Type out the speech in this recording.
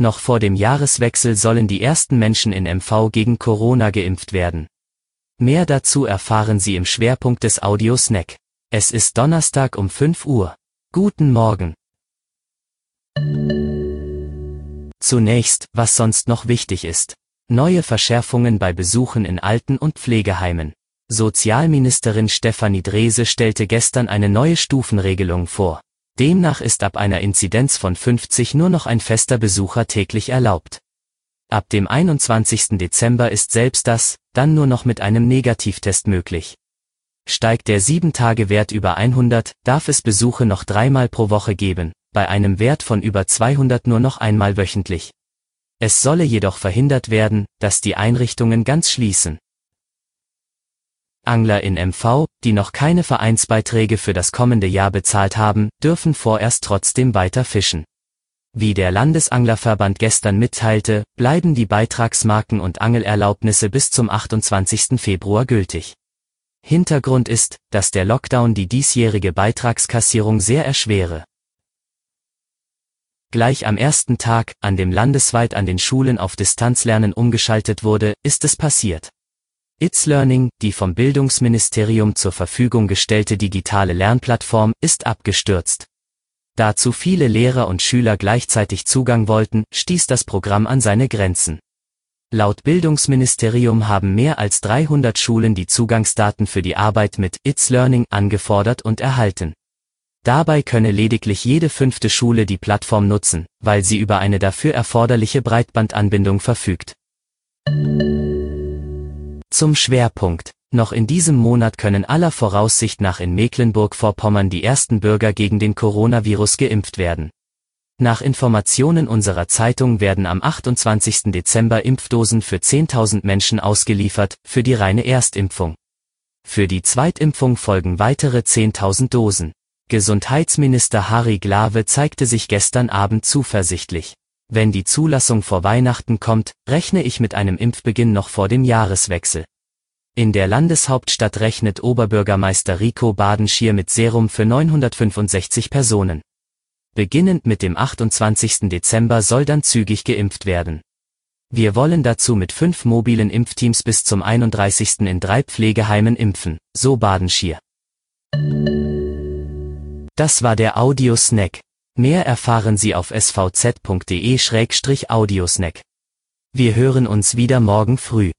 Noch vor dem Jahreswechsel sollen die ersten Menschen in MV gegen Corona geimpft werden. Mehr dazu erfahren Sie im Schwerpunkt des Audiosnack. Es ist Donnerstag um 5 Uhr. Guten Morgen. Zunächst, was sonst noch wichtig ist. Neue Verschärfungen bei Besuchen in Alten- und Pflegeheimen. Sozialministerin Stefanie Drese stellte gestern eine neue Stufenregelung vor. Demnach ist ab einer Inzidenz von 50 nur noch ein fester Besucher täglich erlaubt. Ab dem 21. Dezember ist selbst das, dann nur noch mit einem Negativtest möglich. Steigt der 7-Tage-Wert über 100, darf es Besuche noch dreimal pro Woche geben, bei einem Wert von über 200 nur noch einmal wöchentlich. Es solle jedoch verhindert werden, dass die Einrichtungen ganz schließen. Angler in MV, die noch keine Vereinsbeiträge für das kommende Jahr bezahlt haben, dürfen vorerst trotzdem weiter fischen. Wie der Landesanglerverband gestern mitteilte, bleiben die Beitragsmarken und Angelerlaubnisse bis zum 28. Februar gültig. Hintergrund ist, dass der Lockdown die diesjährige Beitragskassierung sehr erschwere. Gleich am ersten Tag, an dem landesweit an den Schulen auf Distanzlernen umgeschaltet wurde, ist es passiert. It's Learning, die vom Bildungsministerium zur Verfügung gestellte digitale Lernplattform, ist abgestürzt. Da zu viele Lehrer und Schüler gleichzeitig Zugang wollten, stieß das Programm an seine Grenzen. Laut Bildungsministerium haben mehr als 300 Schulen die Zugangsdaten für die Arbeit mit It's Learning angefordert und erhalten. Dabei könne lediglich jede fünfte Schule die Plattform nutzen, weil sie über eine dafür erforderliche Breitbandanbindung verfügt. Zum Schwerpunkt. Noch in diesem Monat können aller Voraussicht nach in Mecklenburg-Vorpommern die ersten Bürger gegen den Coronavirus geimpft werden. Nach Informationen unserer Zeitung werden am 28. Dezember Impfdosen für 10.000 Menschen ausgeliefert, für die reine Erstimpfung. Für die Zweitimpfung folgen weitere 10.000 Dosen. Gesundheitsminister Harry Glawe zeigte sich gestern Abend zuversichtlich. Wenn die Zulassung vor Weihnachten kommt, rechne ich mit einem Impfbeginn noch vor dem Jahreswechsel. In der Landeshauptstadt rechnet Oberbürgermeister Rico Badenschier mit Serum für 965 Personen. Beginnend mit dem 28. Dezember soll dann zügig geimpft werden. Wir wollen dazu mit fünf mobilen Impfteams bis zum 31. in drei Pflegeheimen impfen, so Badenschier. Das war der Audiosnack. Mehr erfahren Sie auf svz.de-audiosnack. Wir hören uns wieder morgen früh.